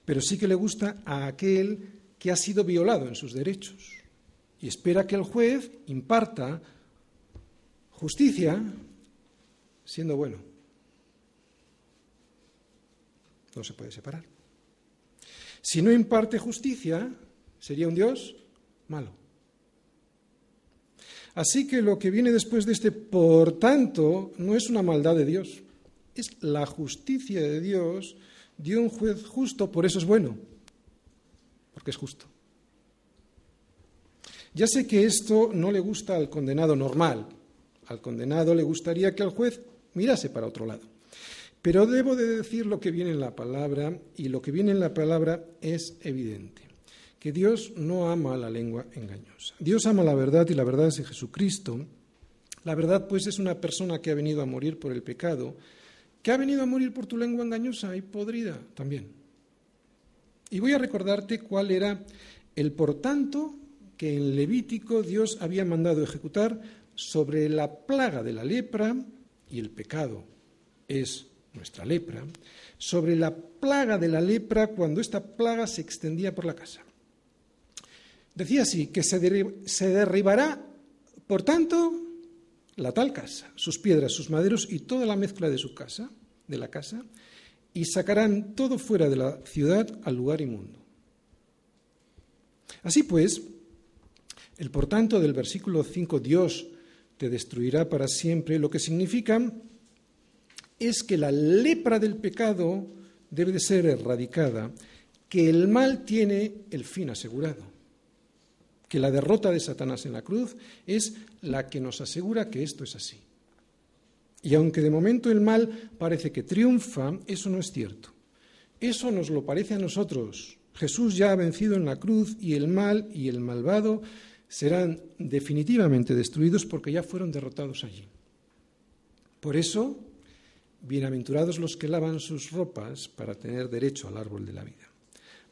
pero sí que le gusta a aquel que ha sido violado en sus derechos y espera que el juez imparta Justicia siendo bueno. No se puede separar. Si no imparte justicia, sería un Dios malo. Así que lo que viene después de este, por tanto, no es una maldad de Dios, es la justicia de Dios dio un juez justo, por eso es bueno, porque es justo. Ya sé que esto no le gusta al condenado normal, al condenado le gustaría que el juez mirase para otro lado. Pero debo de decir lo que viene en la palabra, y lo que viene en la palabra es evidente, que Dios no ama la lengua engañosa. Dios ama la verdad y la verdad es de Jesucristo. La verdad, pues, es una persona que ha venido a morir por el pecado, que ha venido a morir por tu lengua engañosa y podrida también. Y voy a recordarte cuál era el por tanto que en Levítico Dios había mandado ejecutar sobre la plaga de la lepra, y el pecado es nuestra lepra, sobre la plaga de la lepra cuando esta plaga se extendía por la casa. Decía así, que se, derribará, por tanto, la tal casa, sus piedras, sus maderos y toda la mezcla de su casa, de la casa, y sacarán todo fuera de la ciudad al lugar inmundo. Así pues, el por tanto del versículo 5, Dios te destruirá para siempre, lo que significa es que la lepra del pecado debe de ser erradicada, que el mal tiene el fin asegurado que la derrota de Satanás en la cruz es la que nos asegura que esto es así. Y aunque de momento el mal parece que triunfa, eso no es cierto. Eso nos lo parece a nosotros. Jesús ya ha vencido en la cruz y el mal y el malvado serán definitivamente destruidos porque ya fueron derrotados allí. Por eso, bienaventurados los que lavan sus ropas para tener derecho al árbol de la vida,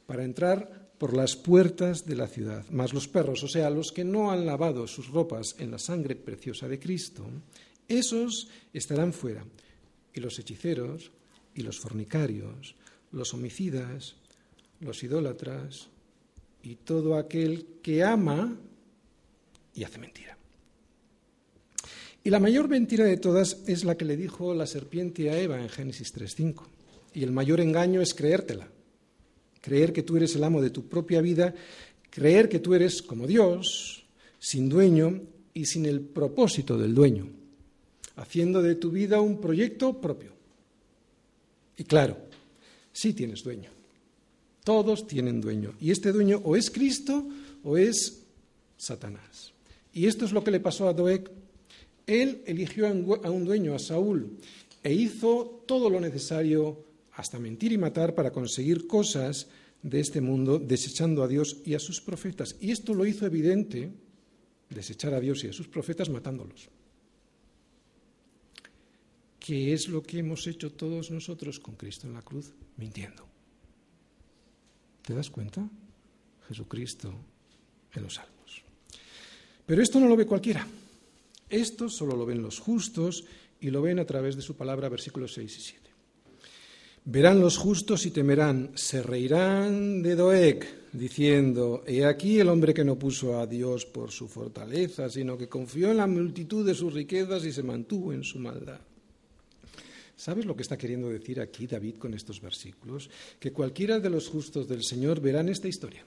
para entrar por las puertas de la ciudad. Mas los perros, o sea, los que no han lavado sus ropas en la sangre preciosa de Cristo, esos estarán fuera. Y los hechiceros, y los fornicarios, los homicidas, los idólatras, y todo aquel que ama y hace mentira. Y la mayor mentira de todas es la que le dijo la serpiente a Eva en Génesis 3.5. Y el mayor engaño es creértela creer que tú eres el amo de tu propia vida, creer que tú eres como Dios, sin dueño y sin el propósito del dueño, haciendo de tu vida un proyecto propio. Y claro, sí tienes dueño. Todos tienen dueño. Y este dueño o es Cristo o es Satanás. Y esto es lo que le pasó a Doeg. Él eligió a un dueño, a Saúl, e hizo todo lo necesario hasta mentir y matar para conseguir cosas de este mundo, desechando a Dios y a sus profetas. Y esto lo hizo evidente, desechar a Dios y a sus profetas matándolos. ¿Qué es lo que hemos hecho todos nosotros con Cristo en la cruz? Mintiendo. ¿Te das cuenta? Jesucristo en los salmos. Pero esto no lo ve cualquiera. Esto solo lo ven los justos y lo ven a través de su palabra, versículos 6 y 7. Verán los justos y temerán, se reirán de Doeg, diciendo, he aquí el hombre que no puso a Dios por su fortaleza, sino que confió en la multitud de sus riquezas y se mantuvo en su maldad. ¿Sabes lo que está queriendo decir aquí David con estos versículos? Que cualquiera de los justos del Señor verán esta historia.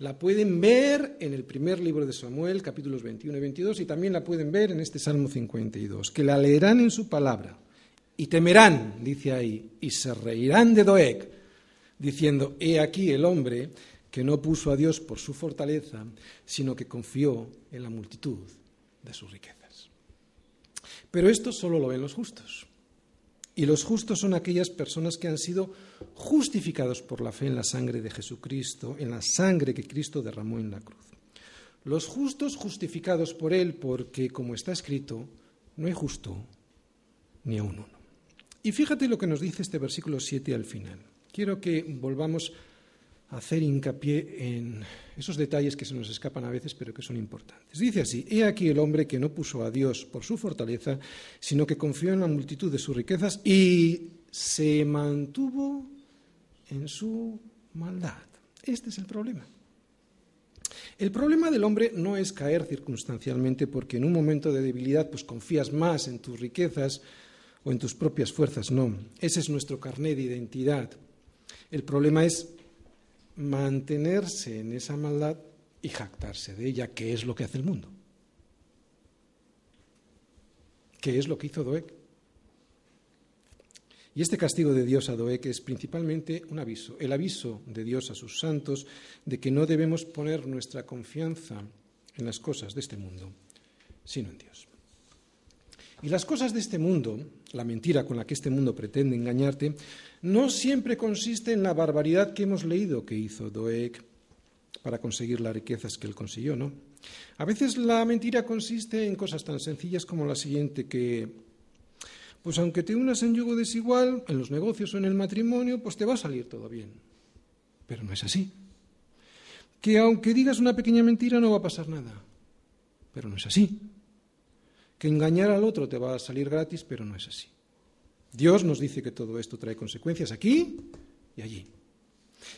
La pueden ver en el primer libro de Samuel, capítulos 21 y 22, y también la pueden ver en este Salmo 52, que la leerán en su palabra y temerán, dice ahí, y se reirán de Doeg, diciendo, he aquí el hombre que no puso a Dios por su fortaleza, sino que confió en la multitud de sus riquezas. Pero esto solo lo ven los justos. Y los justos son aquellas personas que han sido justificados por la fe en la sangre de Jesucristo, en la sangre que Cristo derramó en la cruz. Los justos justificados por Él, porque, como está escrito, no hay justo ni a uno. Y fíjate lo que nos dice este versículo 7 al final. Quiero que volvamos a hacer hincapié en esos detalles que se nos escapan a veces, pero que son importantes. Dice así, he aquí el hombre que no puso a Dios por su fortaleza, sino que confió en la multitud de sus riquezas y se mantuvo en su maldad. Este es el problema. El problema del hombre no es caer circunstancialmente porque en un momento de debilidad pues confías más en tus riquezas, o en tus propias fuerzas, no. Ese es nuestro carné de identidad. El problema es mantenerse en esa maldad y jactarse de ella, que es lo que hace el mundo. que es lo que hizo Doeg. Y este castigo de Dios a Doeg es principalmente un aviso, el aviso de Dios a sus santos de que no debemos poner nuestra confianza en las cosas de este mundo, sino en Dios. Y las cosas de este mundo, la mentira con la que este mundo pretende engañarte, no siempre consiste en la barbaridad que hemos leído que hizo Doeg para conseguir las riquezas que él consiguió, ¿no? A veces la mentira consiste en cosas tan sencillas como la siguiente, que, pues aunque te unas en yugo desigual, en los negocios o en el matrimonio, pues te va a salir todo bien. Pero no es así. Que aunque digas una pequeña mentira no va a pasar nada. Pero no es así que engañar al otro te va a salir gratis, pero no es así. Dios nos dice que todo esto trae consecuencias aquí y allí.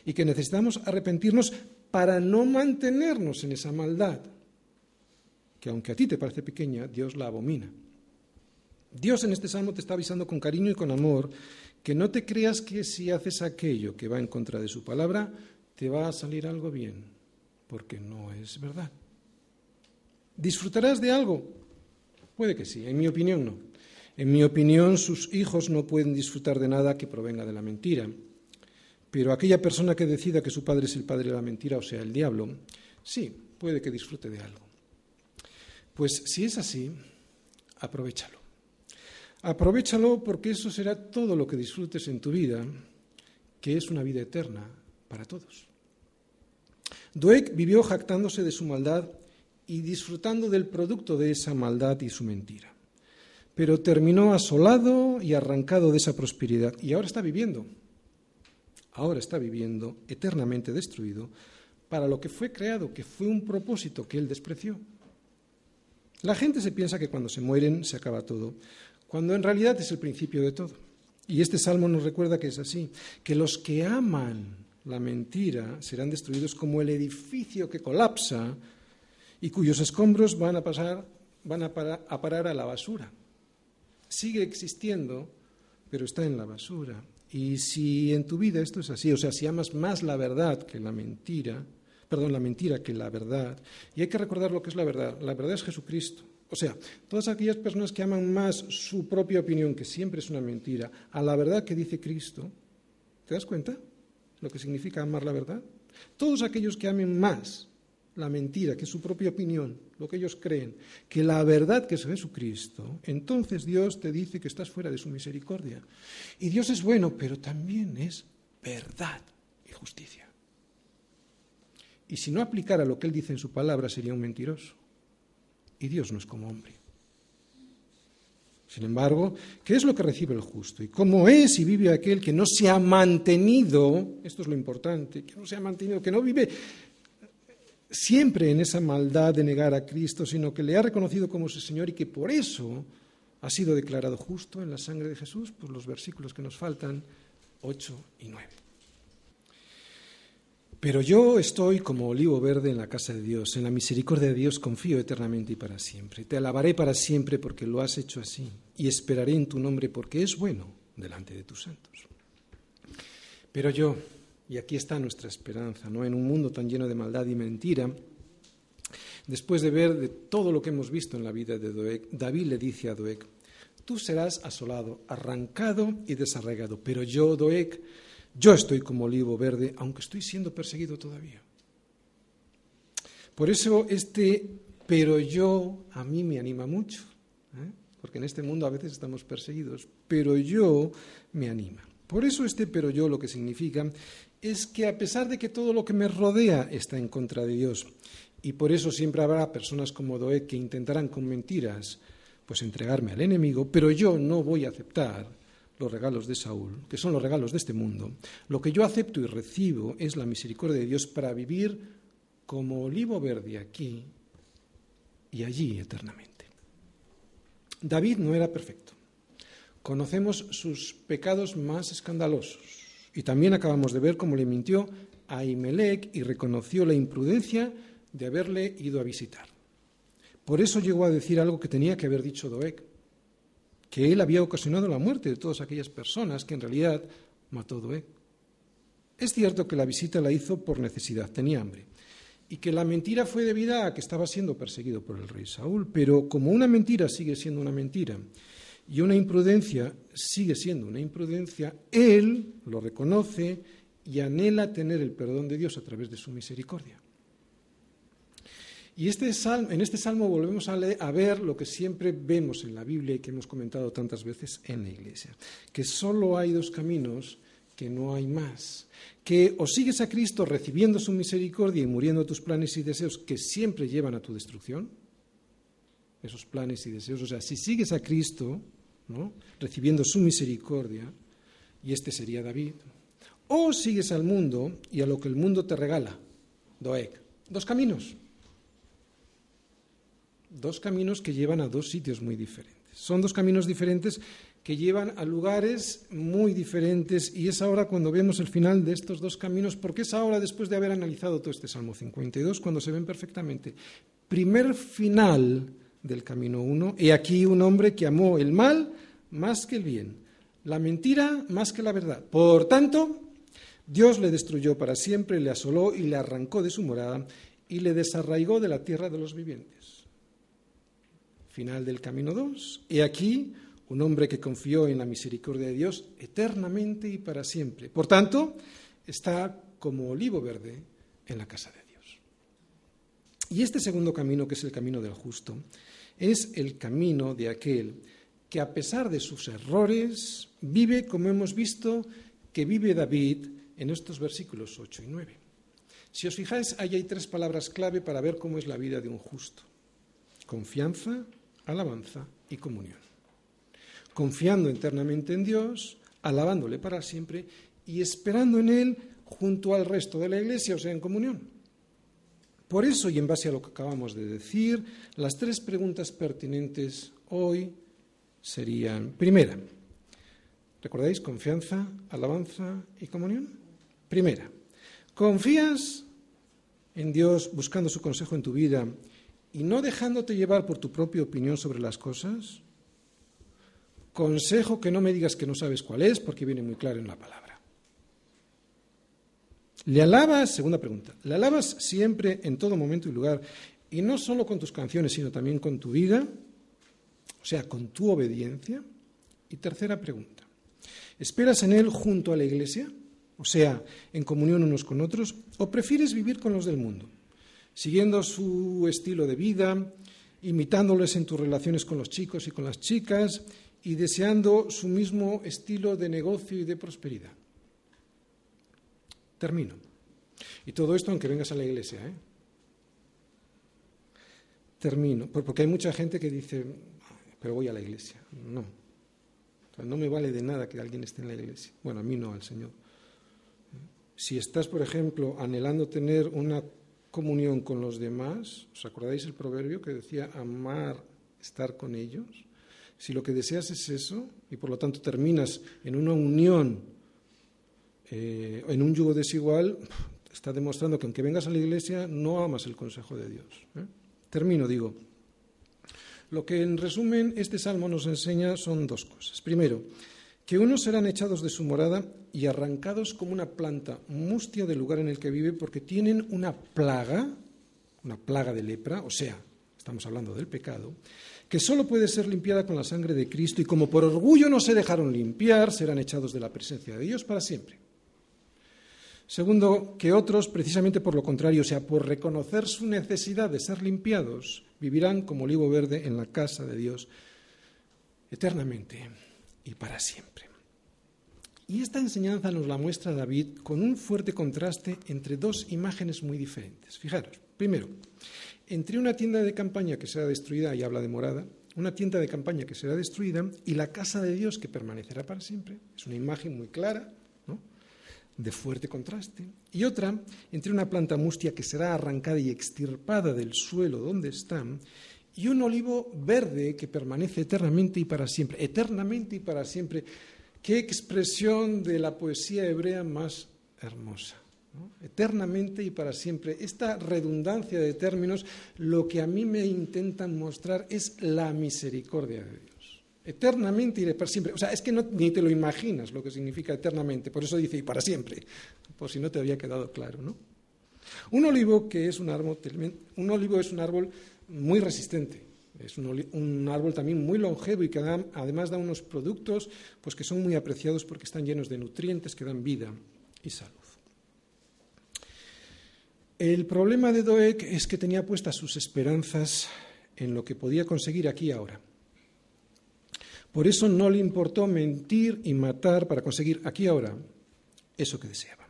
Y que necesitamos arrepentirnos para no mantenernos en esa maldad, que aunque a ti te parece pequeña, Dios la abomina. Dios en este salmo te está avisando con cariño y con amor que no te creas que si haces aquello que va en contra de su palabra, te va a salir algo bien, porque no es verdad. ¿Disfrutarás de algo? Puede que sí, en mi opinión no. En mi opinión, sus hijos no pueden disfrutar de nada que provenga de la mentira. Pero aquella persona que decida que su padre es el padre de la mentira, o sea, el diablo, sí, puede que disfrute de algo. Pues si es así, aprovechalo. Aprovechalo porque eso será todo lo que disfrutes en tu vida, que es una vida eterna para todos. Doeg vivió jactándose de su maldad y disfrutando del producto de esa maldad y su mentira. Pero terminó asolado y arrancado de esa prosperidad y ahora está viviendo, ahora está viviendo eternamente destruido para lo que fue creado, que fue un propósito que él despreció. La gente se piensa que cuando se mueren se acaba todo, cuando en realidad es el principio de todo. Y este salmo nos recuerda que es así, que los que aman la mentira serán destruidos como el edificio que colapsa y cuyos escombros van a pasar, van a, parar a la basura. Sigue existiendo, pero está en la basura. Y si en tu vida esto es así, o sea, si amas más la verdad que la mentira, perdón, la mentira que la verdad, y hay que recordar lo que es la verdad, la verdad es Jesucristo. O sea, todas aquellas personas que aman más su propia opinión, que siempre es una mentira, a la verdad que dice Cristo, ¿te das cuenta lo que significa amar la verdad? Todos aquellos que amen más la mentira, que es su propia opinión, lo que ellos creen, que la verdad que es Jesucristo, entonces Dios te dice que estás fuera de su misericordia. Y Dios es bueno, pero también es verdad y justicia. Y si no aplicara lo que Él dice en su palabra, sería un mentiroso. Y Dios no es como hombre. Sin embargo, ¿qué es lo que recibe el justo? ¿Y cómo es y vive aquel que no se ha mantenido? Esto es lo importante, que no se ha mantenido, que no vive siempre en esa maldad de negar a Cristo, sino que le ha reconocido como su Señor y que por eso ha sido declarado justo en la sangre de Jesús, por los versículos que nos faltan, 8 y 9. Pero yo estoy como olivo verde en la casa de Dios, en la misericordia de Dios confío eternamente y para siempre. Te alabaré para siempre porque lo has hecho así, y esperaré en tu nombre porque es bueno delante de tus santos. Pero yo, y aquí está nuestra esperanza, ¿no? En un mundo tan lleno de maldad y mentira, después de ver de todo lo que hemos visto en la vida de Doeg, David le dice a Doeg, tú serás asolado, arrancado y desarraigado, pero yo, Doeg, yo estoy como olivo verde, aunque estoy siendo perseguido todavía. Por eso este pero yo a mí me anima mucho, ¿eh? porque en este mundo a veces estamos perseguidos, pero yo me anima. Por eso este pero yo lo que significa es que a pesar de que todo lo que me rodea está en contra de Dios, y por eso siempre habrá personas como Doeg que intentarán con mentiras pues entregarme al enemigo, pero yo no voy a aceptar los regalos de Saúl, que son los regalos de este mundo. Lo que yo acepto y recibo es la misericordia de Dios para vivir como olivo verde aquí y allí eternamente. David no era perfecto. Conocemos sus pecados más escandalosos y también acabamos de ver cómo le mintió a Imelec y reconoció la imprudencia de haberle ido a visitar. Por eso llegó a decir algo que tenía que haber dicho Doeg, que él había ocasionado la muerte de todas aquellas personas que en realidad mató Doeg. Es cierto que la visita la hizo por necesidad, tenía hambre. y que la mentira fue debida a que estaba siendo perseguido por el rey Saúl, pero como una mentira sigue siendo una mentira y una imprudencia sigue siendo una imprudencia, él lo reconoce y anhela tener el perdón de Dios a través de su misericordia. Y este en este salmo volvemos a, a, ver lo que siempre vemos en la Biblia y que hemos comentado tantas veces en la Iglesia, que solo hay dos caminos, que no hay más, que o sigues a Cristo recibiendo su misericordia y muriendo tus planes y deseos que siempre llevan a tu destrucción, esos planes y deseos, o sea, si sigues a Cristo, recibiendo su misericordia, y este sería David, o sigues al mundo y a lo que el mundo te regala, Doeg, dos caminos dos caminos que llevan a dos sitios muy diferentes. Son dos caminos diferentes que llevan a lugares muy diferentes y es ahora cuando vemos el final de estos dos caminos, porque es ahora después de haber analizado todo este Salmo 52 cuando se ven perfectamente. Primer final del camino 1, he aquí un hombre que amó el mal más que el bien, la mentira más que la verdad. Por tanto, Dios le destruyó para siempre, le asoló y le arrancó de su morada y le desarraigó de la tierra de los vivientes final del camino 2. He aquí un hombre que confió en la misericordia de Dios eternamente y para siempre. Por tanto, está como olivo verde en la casa de Dios. Y este segundo camino, que es el camino del justo, es el camino de aquel que a pesar de sus errores vive como hemos visto que vive David en estos versículos 8 y 9. Si os fijáis, ahí hay tres palabras clave para ver cómo es la vida de un justo. Confianza, alabanza y comunión. Confiando eternamente en Dios, alabándole para siempre y esperando en Él junto al resto de la Iglesia, o sea, en comunión. Por eso, y en base a lo que acabamos de decir, las tres preguntas pertinentes hoy serían, primera, ¿recordáis? Confianza, alabanza y comunión. Primera, ¿confías en Dios buscando su consejo en tu vida y no dejándote llevar por tu propia opinión sobre las cosas, consejo que no me digas que no sabes cuál es, porque viene muy claro en la palabra. ¿Le alabas? Segunda pregunta. ¿Le alabas siempre, en todo momento y lugar, y no solo con tus canciones, sino también con tu vida? O sea, con tu obediencia. Y tercera pregunta. ¿Esperas en Él junto a la Iglesia? O sea, en comunión unos con otros, o prefieres vivir con los del mundo? siguiendo su estilo de vida, imitándoles en tus relaciones con los chicos y con las chicas y deseando su mismo estilo de negocio y de prosperidad. Termino. Y todo esto aunque vengas a la iglesia. ¿eh? Termino. Porque hay mucha gente que dice, pero voy a la iglesia. No. no me vale de nada que alguien esté en la iglesia. Bueno, a mí no, al Señor. Si estás, por ejemplo, anhelando tener una comunión con los demás, ¿os acordáis el proverbio que decía amar, estar con ellos? Si lo que deseas es eso y por lo tanto terminas en una unión, eh, en un yugo desigual, está demostrando que aunque vengas a la iglesia no amas el consejo de Dios. ¿eh? Termino, digo. Lo que en resumen este salmo nos enseña son dos cosas. Primero, que unos serán echados de su morada y arrancados como una planta mustia del lugar en el que vive porque tienen una plaga, una plaga de lepra, o sea, estamos hablando del pecado, que solo puede ser limpiada con la sangre de Cristo y como por orgullo no se dejaron limpiar, serán echados de la presencia de Dios para siempre. Segundo, que otros, precisamente por lo contrario, o sea, por reconocer su necesidad de ser limpiados, vivirán como olivo verde en la casa de Dios eternamente y para siempre. Y esta enseñanza nos la muestra David con un fuerte contraste entre dos imágenes muy diferentes. Fijaros, primero, entre una tienda de campaña que será destruida, y habla de morada, una tienda de campaña que será destruida y la casa de Dios que permanecerá para siempre. Es una imagen muy clara. De fuerte contraste. Y otra, entre una planta mustia que será arrancada y extirpada del suelo donde están y un olivo verde que permanece eternamente y para siempre, eternamente y para siempre. Qué expresión de la poesía hebrea más hermosa. Eternamente y para siempre. Esta redundancia de términos lo que a mí me intentan mostrar es la misericordia de Dios. Eternamente y para siempre. O sea, es que ni te lo imaginas lo que significa eternamente. Por eso dice y para siempre. Por si no te había quedado claro, ¿no? Un olivo que es un árbol, muy resistente. Es un, árbol también muy longevo y que además da unos productos pues, que son muy apreciados porque están llenos de nutrientes que dan vida y salud. El problema de Doek es que tenía puestas sus esperanzas en lo que podía conseguir aquí ahora. Por eso no le importó mentir y matar para conseguir aquí ahora eso que deseaba.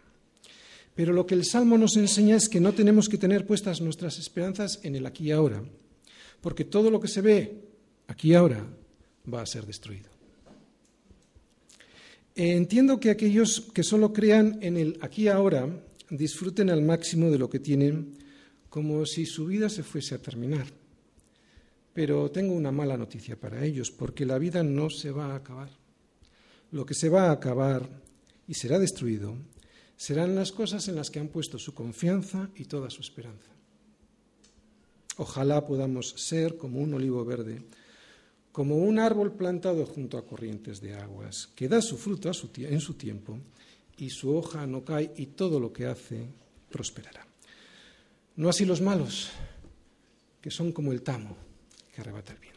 Pero lo que el Salmo nos enseña es que no tenemos que tener puestas nuestras esperanzas en el aquí y ahora, porque todo lo que se ve aquí y ahora va a ser destruido. Entiendo que aquellos que solo crean en el aquí y ahora disfruten al máximo de lo que tienen como si su vida se fuese a terminar. Pero tengo una mala noticia para ellos, porque la vida no se va a acabar. Lo que se va a acabar y será destruido serán las cosas en las que han puesto su confianza y toda su esperanza. Ojalá podamos ser como un olivo verde, como un árbol plantado junto a corrientes de aguas, que da su fruto en su tiempo y su hoja no cae y todo lo que hace prosperará. No así los malos, que son como el tamo que arrebatar.